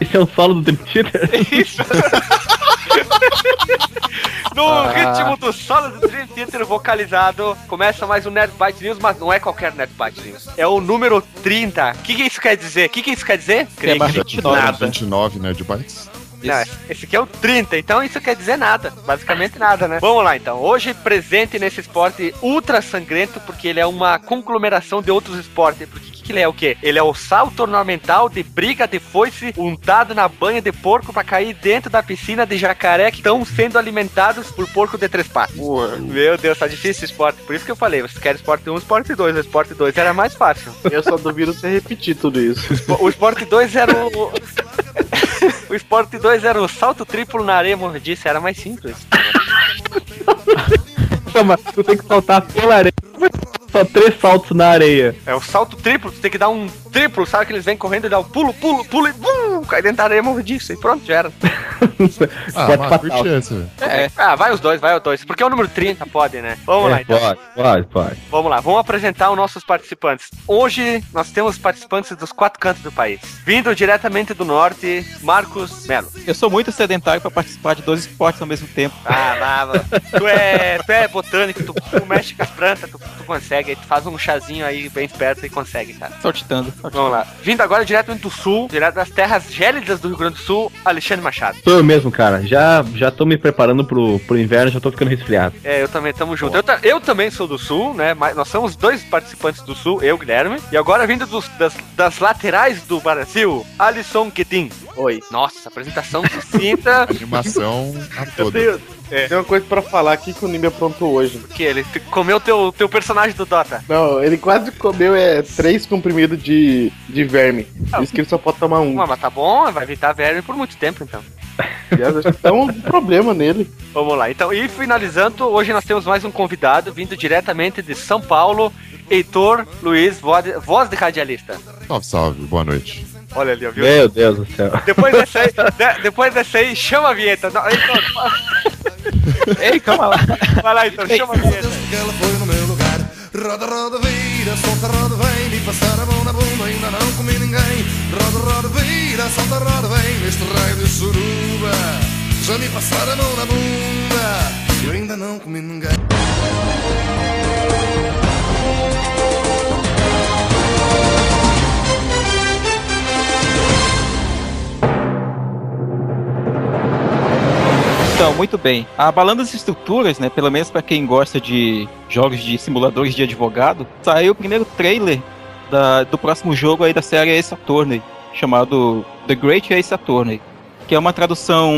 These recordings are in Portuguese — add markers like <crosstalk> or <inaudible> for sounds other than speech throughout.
Esse é o solo do Theater? Isso. No ritmo do solo do Dream Theater vocalizado, começa mais um Nerd Byte News, mas não é qualquer Nerd Byte News. É o número 30. O que, que isso quer dizer? O que, que isso quer dizer? É mais 29. Nada. 29, né, de bytes. Não, esse aqui é o 30, então isso quer dizer nada. Basicamente nada, né? Vamos lá então. Hoje, presente nesse esporte ultra sangrento, porque ele é uma conglomeração de outros esportes. Porque que, ele é o quê? Ele é o salto ornamental de briga de foice untado na banha de porco pra cair dentro da piscina de jacaré que estão sendo alimentados por porco de três patas. Meu Deus, tá difícil esse esporte. Por isso que eu falei, você quer esporte 1, esporte 2. O esporte 2 era mais fácil. Eu só duvido você repetir tudo isso. O esporte 2 era o. o esporte 2 era o salto triplo na areia mordiça, era mais simples. Chama, tu tem que saltar pela areia. Só três saltos na areia. É o salto triplo, tu tem que dar um triplo, sabe que eles vêm correndo e dá um pulo, pulo, pulo e bum, cai dentro da areia mordiça e pronto, já era. <laughs> Ah, Esporte mas fatal. velho. É. Ah, vai os dois, vai os dois. Porque é o número 30, pode, né? Vamos lá É, então. Pode, pode, pode. Vamos lá, vamos apresentar os nossos participantes. Hoje nós temos participantes dos quatro cantos do país. Vindo diretamente do norte, Marcos Melo. Eu sou muito sedentário pra participar de dois esportes ao mesmo tempo. Ah, Lava. tu é, tu é botânico, tu, tu mexe com as plantas, tu, tu consegue, tu faz um chazinho aí bem esperto e consegue, cara. Saltitando. Vamos lá. Vindo agora diretamente do sul, direto das terras gélidas do Rio Grande do Sul, Alexandre Machado. Sou eu mesmo, cara. Já, já tô me preparando pro, pro inverno, já tô ficando resfriado. É, eu também tamo junto. Eu, ta- eu também sou do sul, né? Mas nós somos dois participantes do sul, eu, Guilherme. E agora vindo dos- das, das laterais do Brasil, Alisson Quetin. Oi. Nossa, apresentação sucinta. <laughs> Animação a Eu toda. tenho, É. tenho uma coisa pra falar aqui que o Nimbi aprontou hoje. que ele comeu teu, teu personagem do Dota. Não, ele quase comeu é, três comprimidos de, de verme. Por isso que ele só pode tomar um. Ah, mas tá bom, vai evitar verme por muito tempo, então. Aliás, acho que tá um problema nele. Vamos lá. Então, e finalizando, hoje nós temos mais um convidado vindo diretamente de São Paulo, Heitor Luiz, voz de, radialista. Salve, salve, boa noite. Olha ali, ó, viu? Meu Deus do céu. Depois dessa aí, de- depois dessa aí, chama a vinheta. Não, Heitor, <laughs> Ei, calma lá. vai lá, Heitor, chama a vinheta. Ela foi no meu lugar. Roda, roda, vira, solta, roda, vem. E passar a mão na bunda, ainda não comi ninguém. Roda, roda, vira, solta, roda, vem. Neste raio de suruba Já me passaram a mão na bunda. Eu ainda não comi ninguém Então, muito bem. Abalando as estruturas, né? Pelo menos pra quem gosta de jogos de simuladores de advogado, saiu o primeiro trailer da- do próximo jogo aí da série Ace Attorney, chamado The Great Ace Attorney, que é uma tradução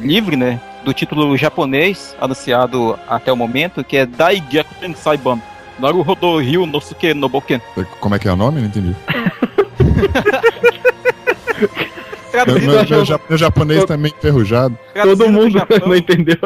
livre, né? Do título japonês, anunciado até o momento, que é Dai Gyakuten Saiban. Naruhodo Ryu Nosuke Noboken. Como é que é o nome? Não entendi. <laughs> Meu, Traduzindo, meu- meu meu japonês meio enferrujado. Todo traduzindo do mundo Japão- <laughs> não entendeu.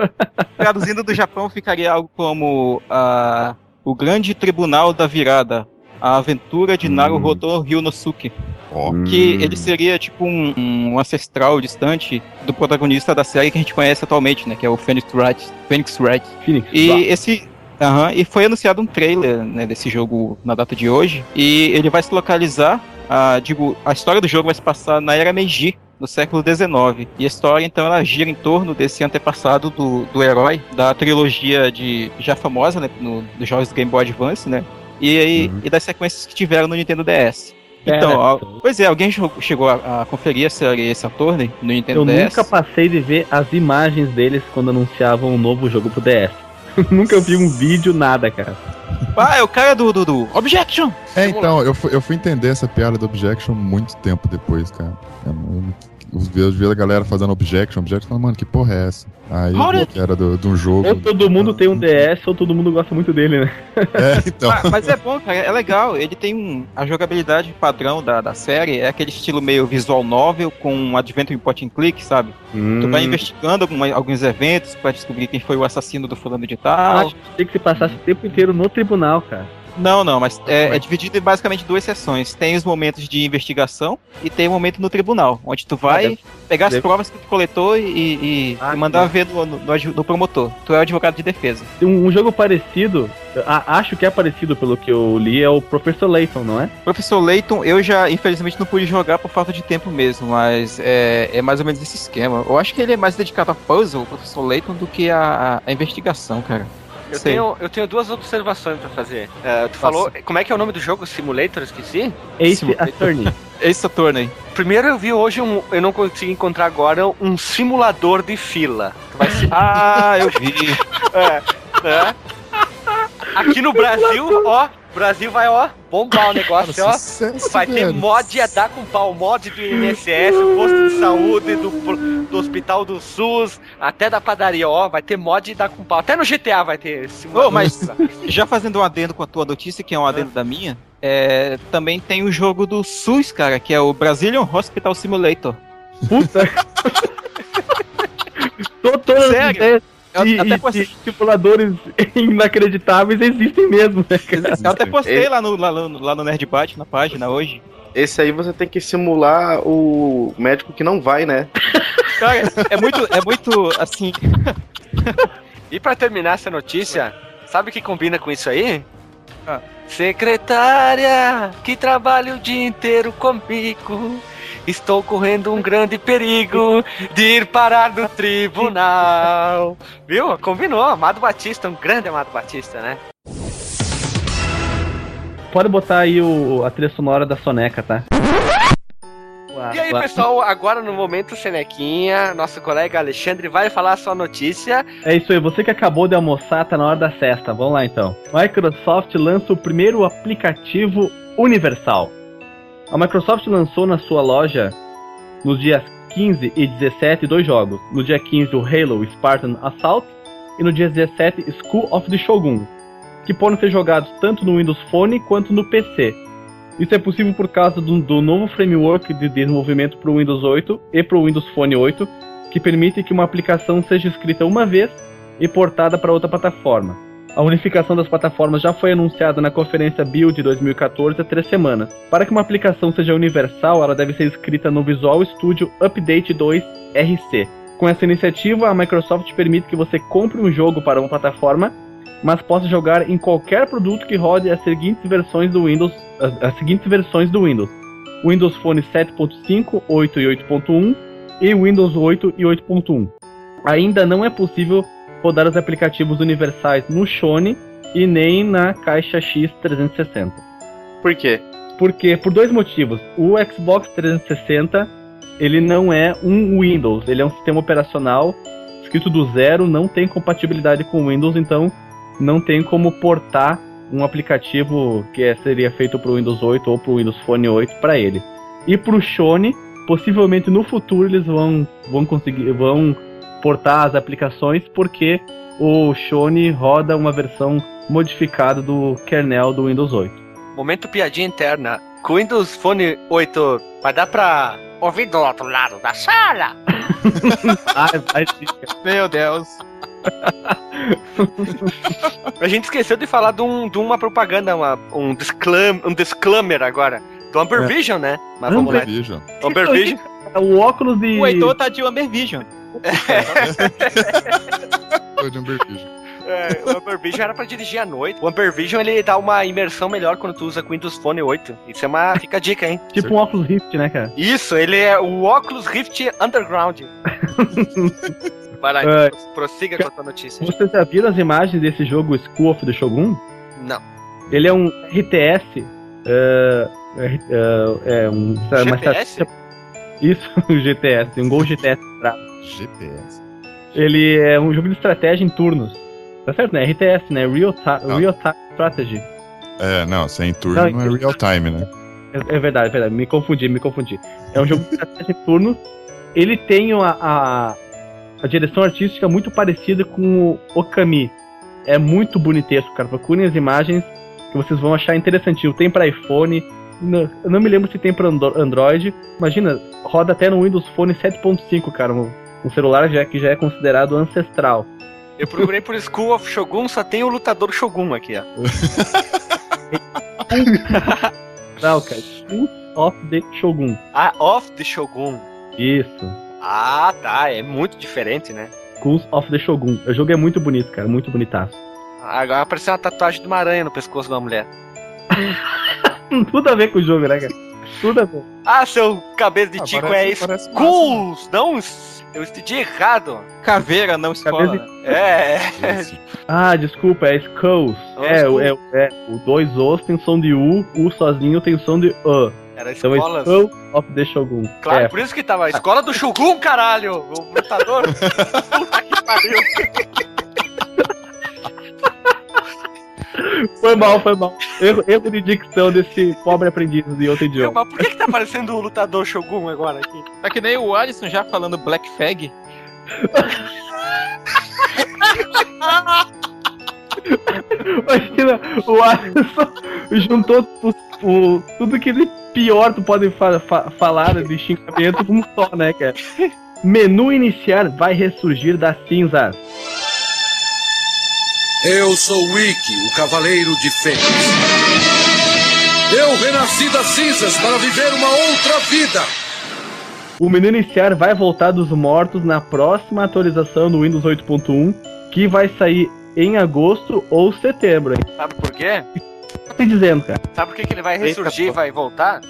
Traduzindo do Japão ficaria algo como ah, o Grande Tribunal da Virada, a aventura de Hum. Naruhodo Ryunosuke, Ó, que Hum. ele seria tipo um, um ancestral distante do protagonista da série que a gente conhece atualmente, né, que é o Phoenix Wright. Phoenix Wright. Phoenix. E Bah. esse aham, e foi anunciado um trailer né, desse jogo na data de hoje e ele vai se localizar, ah, digo, a história do jogo vai se passar na era Meiji, no século XIX. E a história, então, ela gira em torno desse antepassado do, do herói, da trilogia de já famosa, né, no, dos jogos do Game Boy Advance, né, e, aí- Uhum. e das sequências que tiveram no Nintendo DS. É, Então, né? ó, pois é, alguém chegou a, a conferir a série Saturn no Nintendo Eu DS? nunca passei de ver as imagens deles quando anunciavam um novo jogo pro DS. <laughs> nunca vi um vídeo, nada, cara. Ah, é o cara do, do, do Objection! É, então, eu fui, eu fui entender essa piada do Objection muito tempo depois, cara. Eu não- eu vi a galera fazendo objection, objection, falando, mano, que porra é essa? Aí que era do- de um jogo. Ou todo mundo tem um DS, ou todo mundo gosta muito dele, né? <laughs> É, então. Ah, mas é bom, cara, é legal. Ele tem um. A jogabilidade padrão da, da série é aquele estilo meio visual novel com um adventure em point and click, sabe? Tu vai Hum. investigando alguma- alguns eventos pra descobrir quem foi o assassino do fulano de Ah, tal. acho que tem que se passasse o tempo inteiro no tribunal, cara. Não, não, mas é, é dividido em basicamente duas sessões. Tem os momentos de investigação e tem o momento no tribunal, onde tu vai deve- pegar as deve- provas que tu coletou e, e- Ah, e mandar sim. ver no, no- no promotor. Tu é o advogado de defesa. Um, um jogo parecido, a- acho que é parecido pelo que eu li, é o Professor Layton, não é? Professor Layton, eu já infelizmente não pude jogar por falta de tempo mesmo, mas é, é mais ou menos esse esquema. Eu acho que ele é mais dedicado a puzzle, o Professor Layton, do que a, a investigação, cara. Eu tenho, eu tenho duas observações pra fazer. É, tu falou. Como é que é o nome do jogo? Simulator? Esqueci? Ace. Attorney. Esse Saturno aí. Primeiro eu vi hoje um. Eu não consegui encontrar agora um simulador de fila. Tu vai se. Ah, eu vi. <laughs> É, é. Aqui no Brasil, ó. Brasil vai, ó, bombar o negócio, ó. Sucesso, Vai ter mod a dar com pau, mod do INSS, posto de saúde, do, do hospital do SUS, até da padaria, ó, vai ter mod a dar com pau. Até no GTA vai ter esse Ô, mas já fazendo um adendo com a tua notícia, que é um adendo da minha, é, também tem o jogo do SUS, cara, que é o Brazilian Hospital Simulator. Puta. <laughs> Tô- Todas as Sério? ideias Eu e, até e- postei, e simuladores <laughs> inacreditáveis existem mesmo, né, cara? eu até postei lá, no, lá, lá no Nerdbate, na página hoje. Esse aí você tem que simular o médico que não vai, né? <laughs> Cara, é muito, é muito, assim... <laughs> E pra terminar essa notícia, sabe o que combina com isso aí? Ah. Secretária, que trabalha o dia inteiro comigo. Estou correndo um grande perigo de ir parar no tribunal. Viu? Combinou. Amado Batista, um grande Amado Batista, né? Pode botar aí o, a trilha sonora da Soneca, tá? E aí, pessoal, agora no momento Senequinha, nosso colega Alexandre vai falar a sua notícia. É isso aí, você que acabou de almoçar, tá na hora da cesta. Vamos lá então. Microsoft lança o primeiro aplicativo universal. A Microsoft lançou na sua loja nos dias 15 e 17 dois jogos. No dia 15 o Halo Spartan Assault e no dia 17 School of the Shogun, que podem ser jogados tanto no Windows Phone quanto no PC. Isso é possível por causa do, do novo framework de desenvolvimento para o Windows 8 e para o Windows Phone 8, que permite que uma aplicação seja escrita uma vez e portada para outra plataforma. A unificação das plataformas já foi anunciada na conferência Build 2014 há três semanas. Para que uma aplicação seja universal, ela deve ser escrita no Visual Studio Update 2 RC. Com essa iniciativa, a Microsoft permite que você compre um jogo para uma plataforma, mas possa jogar em qualquer produto que rode as seguintes versões do Windows, as, as seguintes versões do Windows: Windows Phone 7.5, 8 e 8.1 e Windows 8 e 8.1. Ainda não é possível rodar os aplicativos universais no Shone e nem na caixa X360. Por quê? Porque por dois motivos. O Xbox 360 ele não é um Windows, ele é um sistema operacional escrito do zero, não tem compatibilidade com o Windows, então não tem como portar um aplicativo que é- seria feito para o Windows 8 ou para o Windows Phone 8 para ele. E para o Shone, possivelmente no futuro eles vão, vão conseguir vão portar as aplicações porque o Shone roda uma versão modificada do kernel do Windows 8. Momento piadinha interna. Com o Windows Phone 8 vai dar pra ouvir do outro lado da sala? <laughs> Ah, vai Meu Deus. <laughs> A gente esqueceu de falar de, um- de uma propaganda, uma- um, um disclaimer agora. Do Amber É. Vision, né? Mas vamos lá. Vision. Amber Vision. o óculos de. O Heitor tá de Amber Vision. Foi de Amber Vision. É, o Amber Vision era pra dirigir à noite. O Amber Vision ele dá uma imersão melhor quando tu usa com o Windows Phone 8. Isso é uma. Fica a dica, hein? <laughs> Tipo um óculos Rift, né, cara? Isso, ele é o Oculus Rift Underground. <laughs> Vai lá, É. então, prossiga com a tua notícia. Vocês já viram as imagens desse jogo School of the Shogun? Não. Ele é um RTS. é, é, é, é um, uma GPS? estratégia- Isso, <laughs> o GTS, um Gol GTS. pra- GPS. Ele é um jogo de estratégia em turnos. Tá certo, né? RTS, né? Real, Ah. Real Time Strategy. É, não, sem turno Não, é real time, né? É, é verdade, é verdade. Me confundi, me confundi. É um jogo de estratégia em turnos ele tem a, a, a direção artística muito parecida com o Okami. É muito bonitesco, cara. Procurem as imagens que vocês vão achar interessantinho. Tem para iPhone, não- eu não me lembro se tem para Android. Imagina, roda até no Windows Phone 7.5, cara. Um, celular já, que já é considerado ancestral. Eu procurei por School of Shogun, só tem o lutador Shogun aqui, ó. <laughs> Não, cara. School of the Shogun. Ah, Of the Shogun. Isso. Ah, tá. É muito diferente, né? Schools of the Shogun. O jogo é muito bonito, cara. Muito bonitaço. Agora apareceu uma tatuagem de uma aranha no pescoço da mulher. <laughs> Tudo a ver com o jogo, né, cara? Tudo a ver. Ah, seu cabelo de Ah, tico parece- é parece Schools! Não, eu entendi errado. Caveira, não escola. Cabeça É, é. Ah, desculpa, é Skulls. Oh, é, é, é, o dois Os tem som de U, U sozinho tem som de U. Era Então é of the Shogun. Claro, É, por isso que tava. a Escola do Shogun, caralho! O lutador. <laughs> Puta que pariu. Foi mal, foi mal. Erro, erro de dicção desse pobre aprendiz de outro idioma. Mas por que, que tá aparecendo o lutador Shogun agora aqui? Tá que nem o Alisson já falando Black Fag. <laughs> Imagina, o Alisson juntou tu- o- tudo que de pior tu pode fa- fa- falar de xingamento com um só, né, cara? Menu iniciar vai ressurgir das cinzas. Eu sou Wiki, o Cavaleiro de Fênix. Eu renasci das cinzas para viver uma outra vida. O menu iniciar vai voltar dos mortos na próxima atualização do Windows 8.1, que vai sair em agosto ou setembro, hein? Sabe por quê? Tô te dizendo, cara. Sabe por que, que ele vai ressurgir e vai voltar?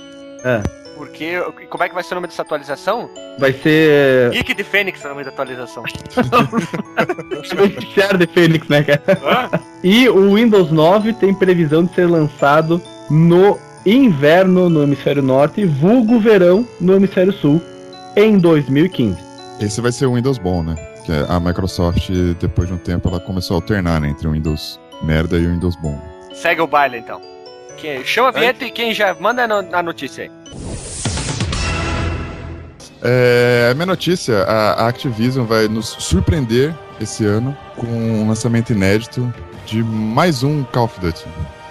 É. Porque. Como é que vai ser o nome dessa atualização? Vai ser. Geek de Fênix é o nome da atualização. <laughs> Iniciar de Fênix, né, cara? E o Windows 9 tem previsão de ser lançado no inverno no hemisfério norte, vulgo verão no hemisfério sul, em 2015. Esse vai ser o Windows bom, né? Que a Microsoft, depois de um tempo, ela começou a alternar né, entre o Windows merda e o Windows bom. Segue o baile então. Chama a vinheta e quem já manda a notícia aí. É, a minha notícia, a a Activision vai nos surpreender esse ano com um lançamento inédito de mais um Call of Duty.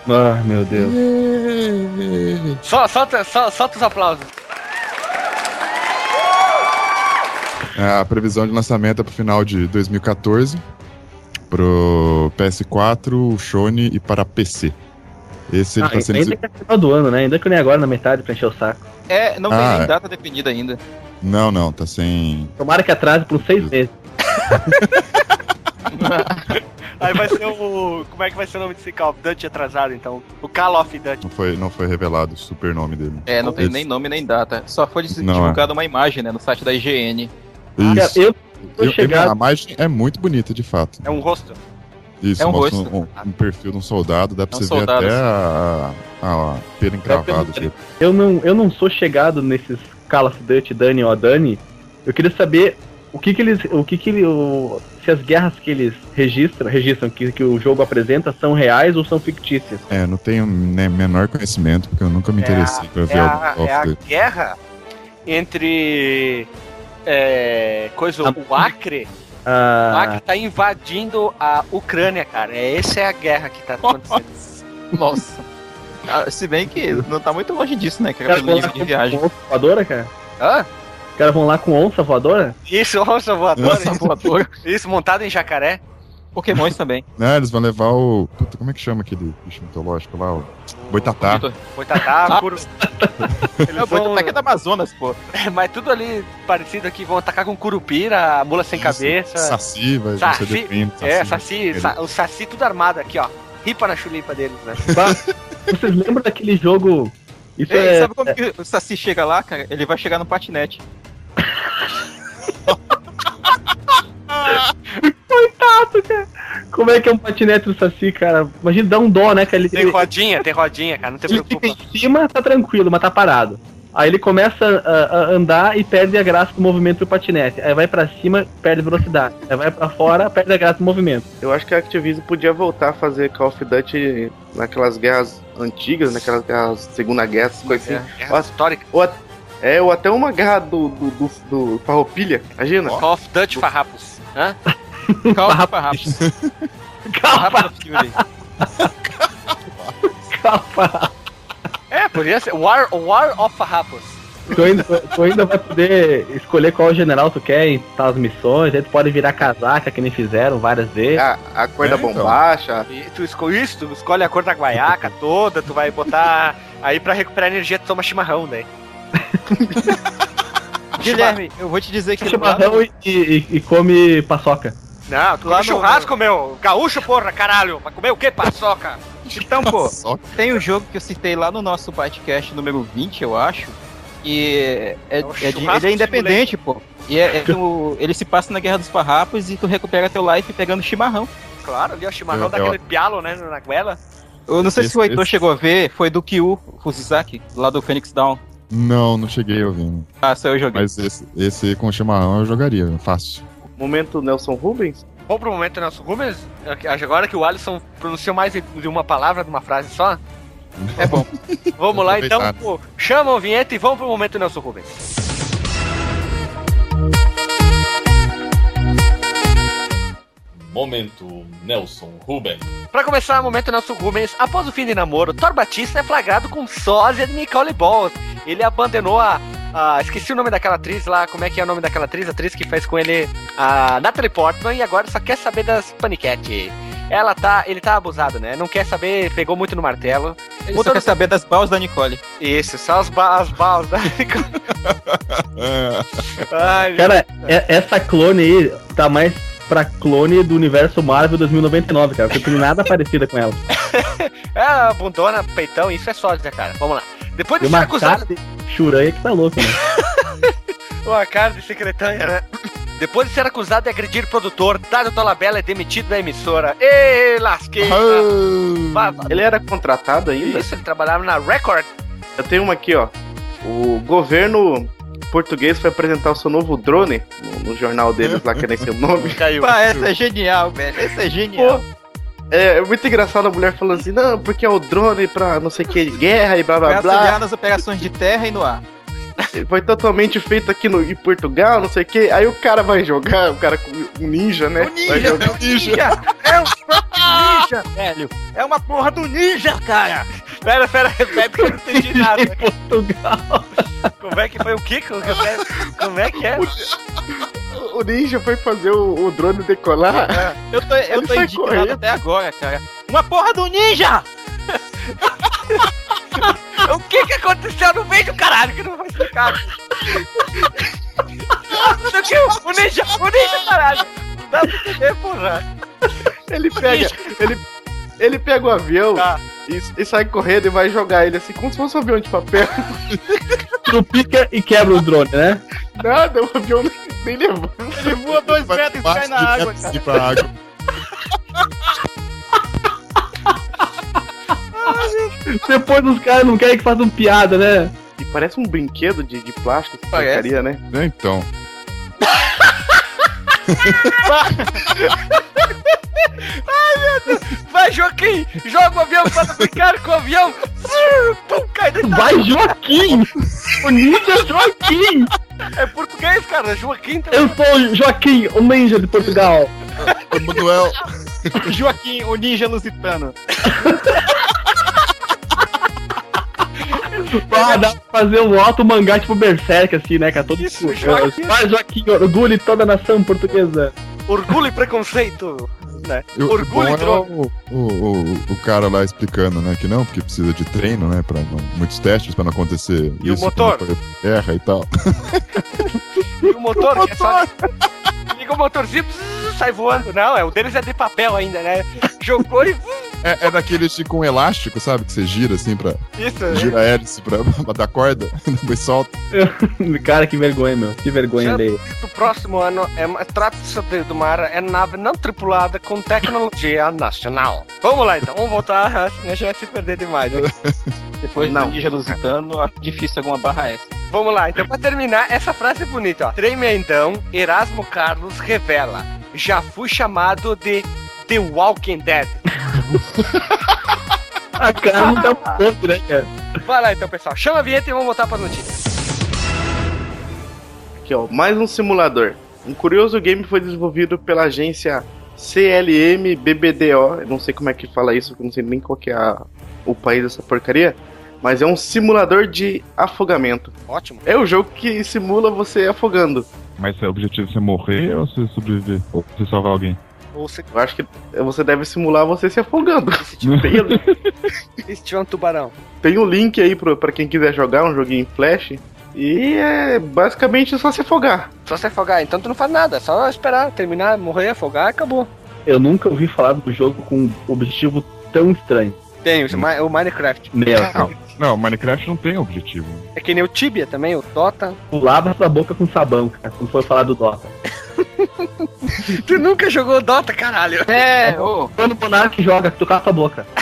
Ah, meu Deus. <laughs> Só, solta, só, solta os aplausos. A previsão de lançamento é pro final de 2014, pro PS4, o Sony e para PC. Esse ele Ah, tá sendo. ainda que é final do ano, né? Ainda que nem agora na metade pra encher o saco. É, não Ah, tem nem é. data definida ainda. Não, não, tá sem. Tomara que atrase por seis meses. <laughs> Aí vai ser o. Como é que vai ser o nome desse Call of Duty atrasado então? O Call of Duty. Não foi, não foi revelado o super nome dele. É, não tem Esse- nem nome nem data. Só foi divulgada uma imagem, né, no site da IGN. Isso. eu Eu- eu- chegado. a imagem é muito bonita, de fato. É um rosto. Isso, É um rosto. um, um perfil de um soldado, dá pra É um você soldado, ver até a, a, a pelo encravado. pelo- dele. Eu não, eu não sou chegado nesses Call of Duty Dani ou Dani. Eu queria saber o que que eles, o que que ele, o- se as guerras que eles registram, registram que, que o jogo apresenta são reais ou são fictícias. É, não tenho né, menor conhecimento, porque eu nunca me É interessei pra ver É o a, é a guerra entre. É, coisa, o Acre. O Ah, Acre tá invadindo a Ucrânia, cara. É, essa é a guerra que tá <laughs> acontecendo. Nossa. Ah, se bem que não tá muito longe disso, né? Que é livro lá de com, viagem. com onça voadora, cara? Hã? Os caras vão lá com onça voadora? Isso, onça voadora. Nossa, voador. Isso, montado em jacaré. Pokémons também. <laughs> Não, eles vão levar o. Puta, como é que chama aquele bicho mitológico lá? O Boitatá. Vitor. Boitatá, Ah. puro. <laughs> É Eles o vão, Boitatá que é da Amazonas, pô. mas tudo ali parecido aqui. Vão atacar com curupira, mula sem cabeça. Saci, vai Saci. defende. É, saci, sa- o saci tudo armado aqui, ó. Ripa na chulipa deles, né? Vocês lembram daquele jogo? Isso Ei, é, sabe como que o Saci chega lá, cara? Ele vai chegar no patinete. <laughs> Como é que é um patinete do Saci, cara? Imagina, dá um dó, né, cara? Ele, Tem rodinha, tem rodinha, cara. Não te ele fica preocupa. em cima, tá tranquilo, mas tá parado. Aí ele começa a, a andar e perde a graça do movimento do patinete. Aí vai pra cima, perde velocidade. Aí vai pra fora, perde a graça do movimento. Eu acho que a Activision podia voltar a fazer Call of Duty naquelas guerras antigas, naquelas guerras Segunda Guerra, essas coisas assim. Guerra histórica. Ou, É, ou até uma guerra do, do, do, do Farroupilha, imagina. Call of Duty Farrapos. Hã? <laughs> Calma, farrapos. Farrapos do Fury. <laughs> É, podia ser War, War of Farrapos. Tu ainda, tu ainda vai poder escolher qual general tu quer em tal missões, aí tu pode virar casaca, que nem fizeram várias vezes. A, a cor É, da então. bombacha. E tu escolhe isso, tu escolhe a cor da guaiaca toda, tu vai botar. Aí pra recuperar energia, tu toma chimarrão, né? <laughs> Guilherme, eu vou te dizer que Chimarrão no- e, e- e come paçoca. Não, tu Lá come no- churrasco, meu. Gaúcho, porra, caralho. Vai comer o quê? Paçoca. Então, pô, tem um jogo que eu citei lá no nosso podcast número 20, eu acho. E é, É o é de- ele é independente, pô. E é, é do- ele se passa na Guerra dos Farrapos e tu recupera teu life pegando chimarrão. Claro, ali, ó, chimarrão Eu- daquele eu- pialo, né, na goela. Eu não sei Esse- se o Heitor esse- chegou a ver, foi do Kyu Fuzizaki, lá do Phoenix Down. Não, não cheguei ouvindo. Ah, só eu joguei. Mas esse, esse com chimarrão eu jogaria, fácil. Momento Nelson Rubens. Vamos pro momento nosso Rubens. Agora que o Alisson pronunciou mais de uma palavra, de uma frase só. É bom. <laughs> Vamos lá então, pô, chama a vinheta e vamos pro momento Nelson Rubens. Momento Nelson Ruben. Pra começar o momento Nelson Rubens, após o fim de namoro, Thor Batista é flagrado com sósia de Nicole Balls. Ele abandonou a, a- Esqueci o nome daquela atriz lá, como é que é o nome daquela atriz? A atriz que fez com ele a Natalie Portman e agora só quer saber das paniquete. Ela tá. Ele tá abusado, né? Não quer saber, pegou muito no martelo. Ele Mudou só quer saber das balas da Nicole. Isso, só as, ba as balas da Nicole. <laughs> Ai, Cara, é- essa clone aí tá mais pra clone do universo Marvel 2099, cara. Porque não tem nada <laughs> parecida com ela. <laughs> É a bundona, peitão, isso é sósia, cara. Vamos lá. Depois de ser acusado. de churanha que tá louco, né? <laughs> Uma cara de secretária, né? Depois de ser acusado de agredir o produtor, Dário Dolabella é demitido da emissora. Ê, lasqueira! Ba- ba- Ele era contratado ainda? Isso, ele trabalhava na Record. Eu tenho uma aqui, ó. O governo português foi apresentar o seu novo drone no, no jornal deles lá, que nem seu nome. Caiu. Pá, essa é genial, velho. Essa é genial. É, é muito engraçado a mulher falando assim, não, porque é o drone pra não sei o que, guerra e blá blá blá. auxiliar nas operações de terra e no ar. Foi totalmente feito aqui no, em Portugal, não sei o que. Aí o cara vai jogar, o cara com um ninja, né? Vai jogar. É um ninja, velho. É uma porra do ninja, cara. Pera, pera, repete que eu não entendi <laughs> nada. Portugal. Como é que foi o que? Como como é que é? O ninja foi fazer o, o drone decolar. Eu tô, eu tô indignado correndo. até agora, cara. Uma porra do ninja! <laughs> O que que aconteceu no meio do caralho que não vai explicar? Não sei o que, o ninja, o ninja, caralho. Dá pra entender, porra. Ele pega, ele, ele pega o avião Tá. E, e sai correndo e vai jogar ele assim, como se fosse um avião de papel. <laughs> Tu pica e quebra o drone, né? Nada, o avião nem, nem levanta. Ele voa dois Vai metros e cai na água, cara. pra água. Depois os caras não querem que façam piada, né? E parece um brinquedo de, de plástico, essa Parece. porcaria, né? É, Então, <laughs> Vai, Joaquim! Joga o avião para brincar com o avião! Pum, cai dentro Vai, Joaquim! O ninja Joaquim! É português, cara. Joaquim também. Eu sou Joaquim, o ninja de Portugal. Manuel. Joaquim, o ninja lusitano. <laughs> Ah, dá pra fazer um alto mangá tipo Berserk, assim, né, cara? Todo Isso, Joaquim. Vai, Joaquim, orgulho de toda a nação portuguesa. Orgulho e preconceito. Né? E o Orgulho e é droga. o, o, o, o cara lá explicando, né, que não, porque precisa de treino, né, pra não- muitos testes pra não acontecer E o isso. motor? quando for Terra e tal. E o motor, que é só. Liga o motorzinho, pss, sai voando. Não, é, o deles é de papel ainda, né? Jogou e. É, é daqueles de com elástico, sabe, que você gira assim pra. Isso, né? Gira a hélice pra, <laughs> pra dar corda, <laughs> depois solta. <laughs> Cara, que vergonha, meu. Que vergonha Já- dele. Do próximo ano, é, uma- trata-se de, de uma é nave não tripulada com tecnologia nacional. Vamos lá então, vamos voltar, senão a gente vai se perder demais. né? Depois Não. do ninja lusitano, acho difícil alguma barra essa. Vamos lá, então pra terminar, essa frase é bonita, ó. Tremendão, Erasmo Carlos revela. Já fui chamado de The Walking Dead. <laughs> A cara não dá um ponto, né, cara? Vai lá então, pessoal. Chama a vinheta e vamos voltar para notícias. Aqui, ó, mais um simulador. Um curioso game foi desenvolvido pela agência CLM BBDO. Eu não sei como é que fala isso, não sei nem qual que é a- o país dessa porcaria. Mas é um simulador de afogamento. Ótimo. É o jogo que simula você afogando. Mas o objetivo é você morrer ou você sobreviver? Ou você salvar alguém? Se, Eu acho que você deve simular você se afogando. <laughs> se tiver, Tem, <laughs> se tiver um tubarão. tem um link aí pro, pra quem quiser jogar um joguinho em flash. E é basicamente só se afogar. Só se afogar, então tu não faz nada, só esperar, terminar, morrer, afogar, acabou. Eu nunca ouvi falar do jogo com um objetivo tão estranho. Tem o o Minecraft. Meu, Não, não, Minecraft não tem objetivo. É que nem o Tibia também, o Dota. tu lava sua boca com sabão, cara, quando for falar do Dota. <laughs> Tu nunca jogou Dota, caralho. É, ô, Quando o Monark joga, tu cala tua boca. <laughs>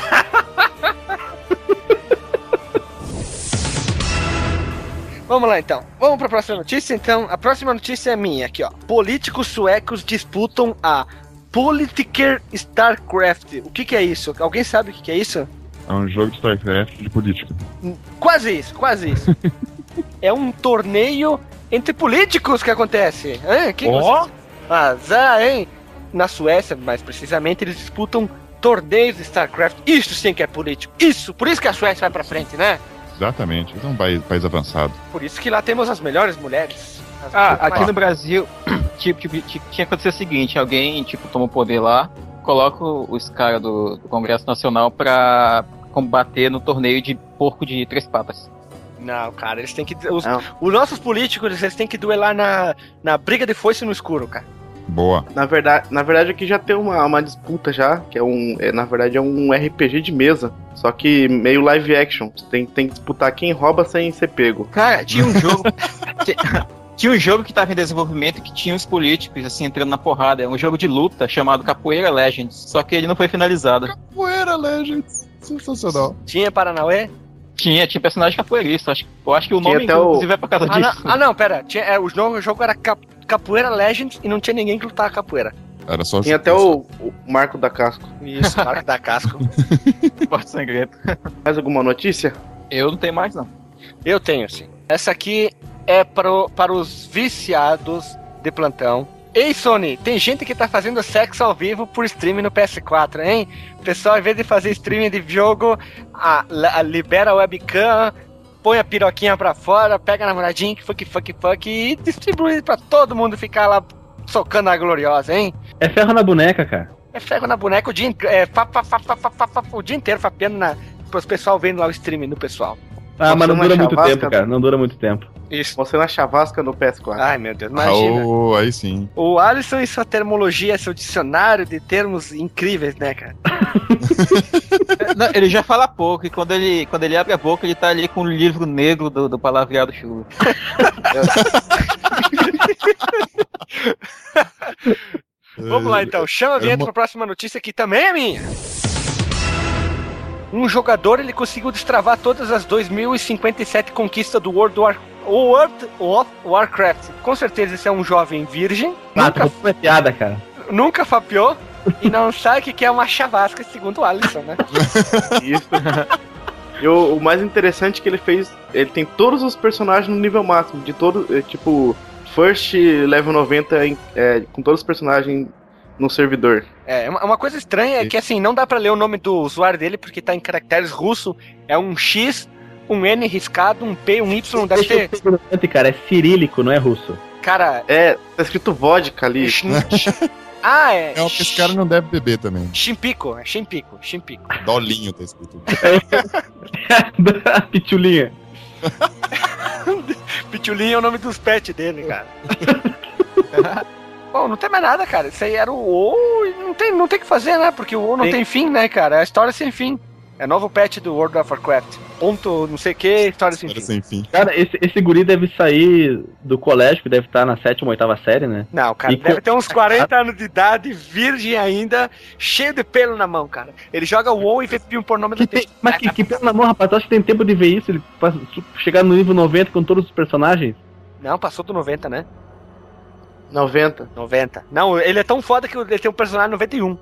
Vamos lá então. Vamos pra próxima notícia então. A próxima notícia é minha aqui, ó. Políticos suecos disputam a Politiker StarCraft. O que, que é isso? Alguém sabe o que, que é isso? É um jogo de StarCraft de política. Quase isso, quase isso. <laughs> é um torneio entre políticos que acontece. Hã? Que Ó. você- Azar, hein? Na Suécia, mais precisamente, eles disputam torneios de StarCraft. Isso sim que é político. Isso, por isso que a Suécia vai pra frente, né? Exatamente. É um país, país avançado. Por isso que lá temos as melhores mulheres. As Ah, mais- aqui no Brasil, <clears throat> tipo, tipo, ti- tinha que acontecer o seguinte, alguém, tipo, toma o poder lá, coloca o- os caras do, do Congresso Nacional pra combater no torneio de porco de três patas. Não, cara, eles têm que. Os, os nossos políticos, eles têm que duelar na, na briga de foice no escuro, cara. Boa. Na verdade, na verdade aqui já tem uma, uma disputa já, que é um. É, na verdade é um RPG de mesa. Só que meio live action. Você tem, tem que disputar quem rouba sem ser pego. Cara, tinha um jogo. <laughs> ti- tinha um jogo que tava em desenvolvimento que tinha os políticos, assim, entrando na porrada. É um jogo de luta chamado Capoeira Legends. Só que ele não foi finalizado. Poeira Legends. Sensacional. Tinha Paranauê? Tinha, tinha personagem capoeirista. Acho, eu acho que o Tinha nome, até o- inclusive, é por causa Ah não, disso. ah, não, pera. Tinha, é, o, jogo, o jogo era cap- Capoeira Legends e não tinha ninguém que lutava capoeira. Era só Tem até o, o Marco da Casco. Isso, Marco da Casco. <laughs> Esporte sangrento. Mais alguma notícia? Eu não tenho mais, não. Eu tenho, sim. Essa aqui é pro, para os viciados de plantão. Ei, Sony, tem gente que tá fazendo sexo ao vivo por streaming no PS4, hein? O pessoal, ao invés de fazer streaming de jogo, a- a- libera a webcam, põe a piroquinha pra fora, pega a namoradinha, que fuck, fuck, fuck, e distribui pra todo mundo ficar lá socando a gloriosa, hein? É ferro na boneca, cara. É ferro na boneca o dia, é, fa, fa, fa, o dia inteiro, fapeando na, pros pessoal vendo lá o streaming do pessoal. Ah, mas não dura muito chavasca? tempo, cara. Não dura muito tempo. Isso. Você na chavasca no PS4. Ai, meu Deus, Ah, imagina. ô, aí sim. O Alisson e sua termologia, seu dicionário de termos incríveis, né, cara? <laughs> Não, ele já fala pouco, e quando ele, quando ele abre a boca, ele tá ali com o livro negro do, do palavreado chulo. <laughs> <laughs> Vamos lá então, chama a vinheta mo- pra próxima notícia que também é minha. Um jogador ele conseguiu destravar todas as 2057 conquistas do World War World of Warcraft. Com certeza esse é um jovem virgem, Ah, nunca, tu é piada, cara. nunca fapeou e não sabe o que que é uma chavasca, segundo o Alisson, né? <laughs> Isso. E o, o mais interessante é que ele fez. Ele tem todos os personagens no nível máximo. De todo. é, tipo, First level 90 em- é, com todos os personagens no servidor. É, uma uma coisa estranha é que assim, não dá pra ler o nome do usuário dele porque tá em caracteres russo. É um X, um N riscado, um P, um Y, deve ter. Cara, é cirílico, não é russo. Cara, É, tá escrito vodka ali. <laughs> ah, é. É o que esse cara não deve beber também. Chimpico, é Chimpico, Chimpico. Dolinho tá escrito. <laughs> Pitulinha. <laughs> Pitulinha é o nome dos pets dele, cara. Bom, não tem mais nada, cara. Isso aí era o O e não tem, não tem o que fazer, né? Porque o O não Tem. tem fim, né, cara? É a história sem fim. É novo pet do World of Warcraft. Ponto, não sei o que, história sem Era fim. sem fim. Cara, esse, esse guri deve sair do colégio, que deve estar na sétima, oitava série, né? Não, cara, E deve co- ter uns 40 anos de idade, virgem ainda, cheio de pelo na mão, cara. Ele joga o WoW e vê filme por nome Que do tem- mas que, que pelo na mão, rapaz, tu acha que tem tempo de ver isso? Ele chegar no nível 90 com todos os personagens? Não, passou do 90, né? 90. 90. Não, ele é tão foda que ele tem um personagem 91.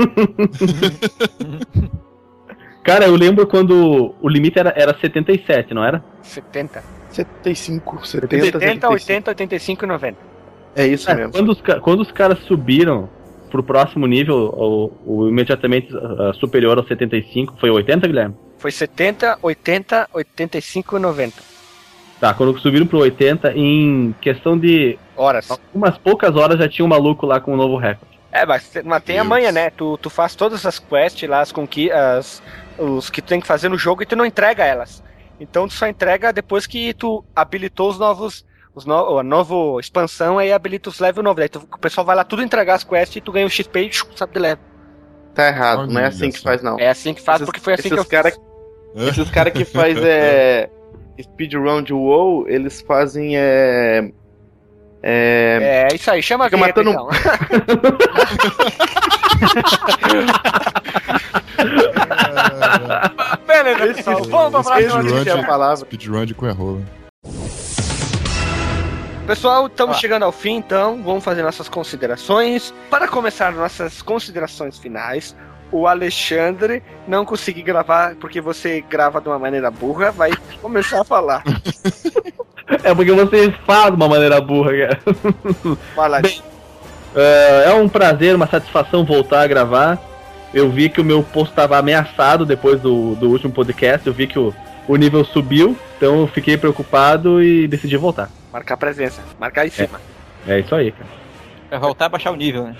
<laughs> Cara, eu lembro quando o limite era, era 77, não era? 70. 75, 70, 70, 75. 80, 85 e 90. É isso É, mesmo. quando, os, quando os caras subiram pro próximo nível, o, o imediatamente ah, superior ao 75, foi 80, Guilherme? Foi 70, 80, 85 e 90. Tá, quando subiram pro 80, em questão de Horas. umas poucas horas já tinha um maluco lá com um novo recorde. É, mas, mas tem a Deus. manha, né? Tu, tu faz todas as quests lá, as conqui as, os que tu tem que fazer no jogo e tu não entrega elas. Então tu só entrega depois que tu habilitou os novos. Os no, a nova expansão aí habilita os level novos. Daí tu- o pessoal vai lá tudo entregar as quests e tu ganha o XP e sabe de level. Tá errado, não é assim que só. faz, não. É assim que faz, Esses- porque foi assim que eu cara, fiz. Esses caras que faz é, <laughs> speedrun de WoW, eles fazem é, é, É isso aí, chama a vinheta, matando- então. <laughs> Beleza, pessoal. Vamos pra próxima Speedrun notícia. palavra. Speedrun de Coerrola. Pessoal, estamos Ah. chegando ao fim, então vamos fazer nossas considerações. Para começar nossas considerações finais, o Alexandre não conseguiu gravar porque você grava de uma maneira burra, vai começar a falar. <laughs> É porque você fala de uma maneira burra, cara. Fala. Bem, É, é um prazer, uma satisfação voltar a gravar. Eu vi que o meu posto estava ameaçado depois do, do último podcast. Eu vi que o, o nível subiu, então eu fiquei preocupado e decidi voltar. Marcar presença, marcar em cima. É isso aí, cara. Vai voltar a baixar o nível, né?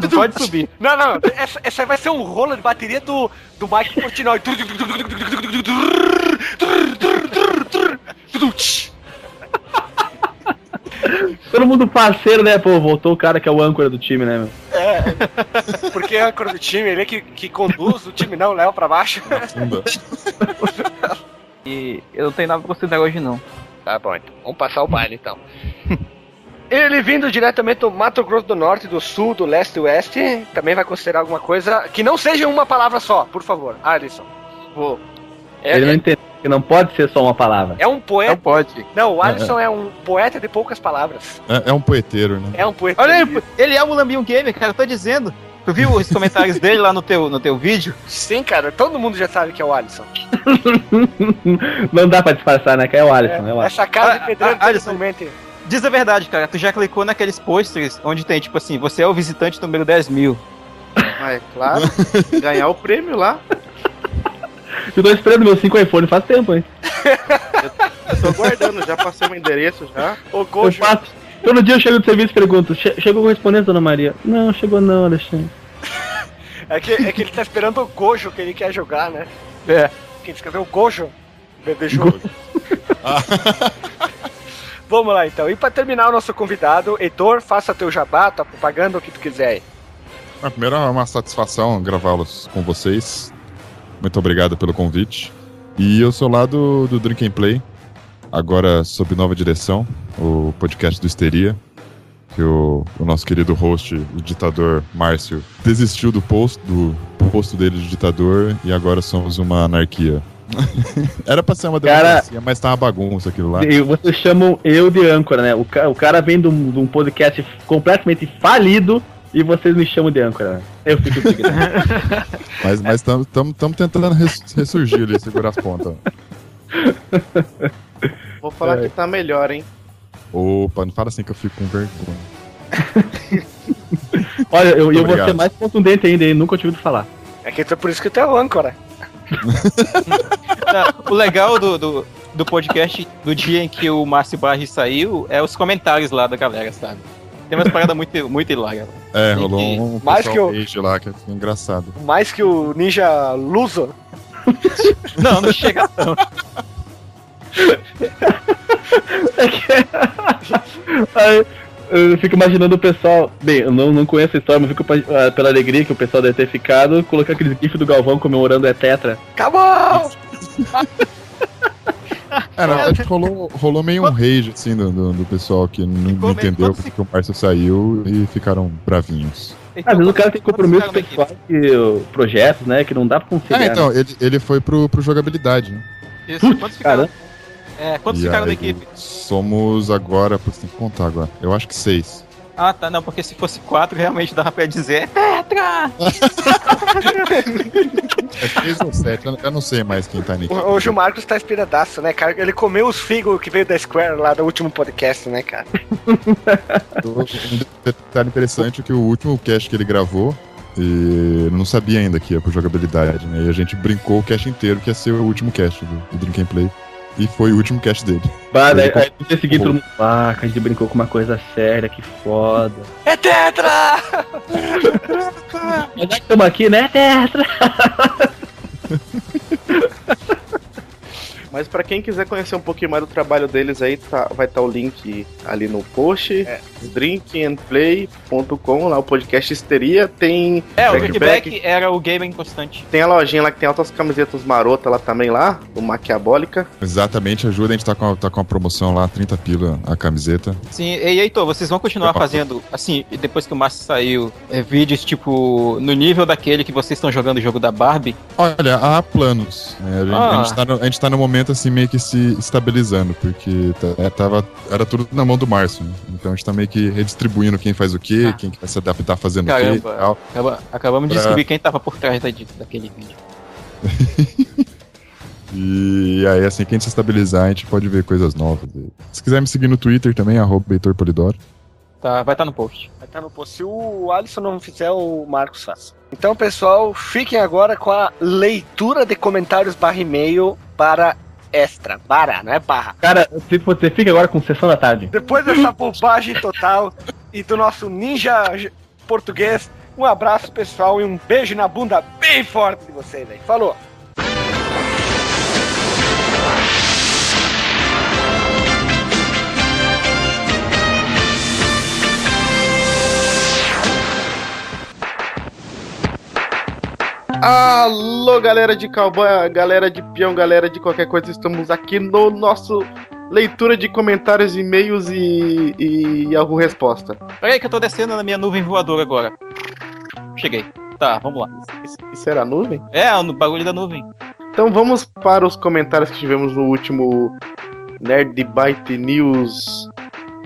Não pode subir. Não, não, essa, essa vai ser um rolo de bateria do, do Mike Portnoy. Todo mundo parceiro, né? Pô, voltou o cara que é o âncora do time, né, meu? Porque é a cor do time, ele é que, que conduz o time, não, leva pra baixo. E eu não tenho nada pra considerar hoje, não. Tá bom, então. Vamos passar o baile, então. Ele vindo diretamente do Mato Grosso do Norte, do Sul, do Leste e Oeste, também vai considerar alguma coisa que não seja uma palavra só, por favor. Alisson. Vou. É, Ele não é, entendeu que não pode ser só uma palavra. é um Não poeta. pode. Não, o Alisson é um poeta de poucas palavras. É, é um poeteiro, né? É um poeta. Olha aí, ele é o Mulambinho Gamer, cara, eu tô dizendo. Tu viu os comentários <laughs> dele lá no teu, no teu vídeo? Sim, cara, todo mundo já sabe que é o Alisson. <laughs> não dá pra disfarçar, né? Que é o Alisson, é, o Alisson. Essa cara Ah, de pedreiro ah, Alisson. Diz a verdade, cara, tu já clicou naqueles posters onde tem, tipo assim, você é o visitante número 10 mil. Ah, é claro. <laughs> Ganhar o prêmio lá. Eu tô esperando meus 5 iPhone faz tempo, hein? Eu tô guardando, já passei meu endereço já. Ô, Eu Gojo. faço. Todo dia eu chego do serviço e pergunto: "Che- chegou o correspondente, dona Maria? Não, chegou não, Alexandre. É que, é que ele tá esperando o Gojo que ele quer jogar, né? É. Que ele escreveu Gojo. Bebê jogo. <laughs> <laughs> Vamos lá então. E pra terminar o nosso convidado, Heitor, faça teu jabá, tua propaganda, o que tu quiser aí. Ah, Primeiro é uma satisfação gravá-los com vocês. Muito obrigado pelo convite. E eu sou lá do, do Drink and Play, agora sob nova direção, o podcast do Histeria. Que o, o nosso querido host, o ditador Márcio, desistiu do posto, do posto dele de ditador e agora somos uma anarquia. <laughs> Era pra ser uma Cara- democracia, mas tá uma bagunça aquilo lá. E vocês chamam eu de âncora, né? O, ca- o cara vem de um, de um podcast completamente falido e vocês me chamam de âncora, né? Eu fico. <laughs> Mas mas estamos tentando res- ressurgir ali, segurar as pontas. Vou falar É. que tá melhor, hein? Opa, não fala assim que eu fico com vergonha. <laughs> Olha, eu, eu vou ser mais contundente ainda, hein? Nunca tive ouvido falar. É que é por isso que tu é o âncora. <laughs> Não, o legal do, do, do podcast do dia em que o Márcio Barres saiu é os comentários lá da galera, sabe? Tem umas paradas muito, muito hilárias. lá. É, rolou que- um mais que eu- rage lá que é engraçado. Mais que o Ninja Luso. <laughs> Não, não chega tanto. <laughs> Aí, eu fico imaginando o pessoal. Bem, eu não, não conheço a história, mas fico ah, pela alegria que o pessoal deve ter ficado, colocar aqueles gifs do Galvão comemorando é tetra. Acabou! <laughs> É, verdade, rolou, rolou meio um rage, assim, do, do, do pessoal que não Ficou entendeu porque o Márcio saiu e ficaram bravinhos. Às vezes o cara tem compromisso pessoal e uh, projetos, né? Que não dá pra Ah, conciliar. então, né? ele, ele foi pro, pro jogabilidade, né? Isso, quantos ficaram? Cara, É, quantos E ficaram na aí, equipe? Somos agora, putz, tem que contar agora. Eu acho que seis. Ah, tá, não, porque se fosse quatro, realmente dava pra dizer Tetra! <laughs> É 6 ou 7, eu não sei mais quem tá nisso. Hoje o Marcos tá inspiradaço, né, cara? Ele comeu os figos que veio da Square lá do último podcast, né, cara? <laughs> Um detalhe interessante é que o último cast que ele gravou, e eu não sabia ainda que ia por jogabilidade, né? E a gente brincou o cast inteiro que ia ser o último cast do, do Drink and Play. E foi o último cast dele. Bah, daí, Ele aí no dia seguinte todo mundo. Ah, que a gente brincou com uma coisa séria, que foda. <laughs> É Tetra! Mas já que estamos aqui, né, Tetra? <laughs> Mas pra quem quiser conhecer um pouquinho mais do trabalho deles aí, tá- vai estar o link ali no post. É. drinkandplay.com, lá o podcast Histeria. Tem, É, o Back Kickback era o Gamer Inconstante. tem a lojinha lá que tem altas camisetas marotas lá também lá, do Maquiabólica. Exatamente, ajuda, a gente tá com, a, tá com a promoção lá, 30 pila a camiseta. Sim, e Heitor, vocês vão continuar Opa. fazendo, assim, depois que o Márcio saiu, é, vídeos tipo no nível daquele que vocês estão jogando o jogo da Barbie? Olha, há planos. né? A, gente, Ah. a gente tá no, a gente tá no momento assim meio que se estabilizando, porque tá- é, tava, era tudo na mão do Márcio. né? Então a gente tá meio que redistribuindo quem faz o quê, Ah. quem que vai se adaptar fazendo o quê Caramba. tal. Acaba- acabamos de Pra- descobrir quem tava por trás da, daquele vídeo. <laughs> E aí, assim que a gente se estabilizar, a gente pode ver coisas novas. Se quiser me seguir no Twitter também, arroba Heitor Polidoro. Tá, vai estar no post. Vai estar no post. Se o Alisson não fizer, o Marcos faz. Então, pessoal, fiquem agora com a leitura de comentários barra e-mail para extra. Barra, não é barra. Cara, se você fica agora com sessão da tarde. Depois dessa bobagem total e do nosso ninja português, um abraço pessoal e um beijo na bunda bem forte de vocês aí. Falou! Alô, galera de cowboy, galera de peão, galera de qualquer coisa, estamos aqui no nosso leitura de comentários, e-mails e, e Yahoo Resposta. Peraí que eu tô descendo na minha nuvem voadora agora. Cheguei. Tá, vamos lá. Isso, isso era a nuvem? É, no bagulho da nuvem. Então vamos para os comentários que tivemos no último Nerd Byte News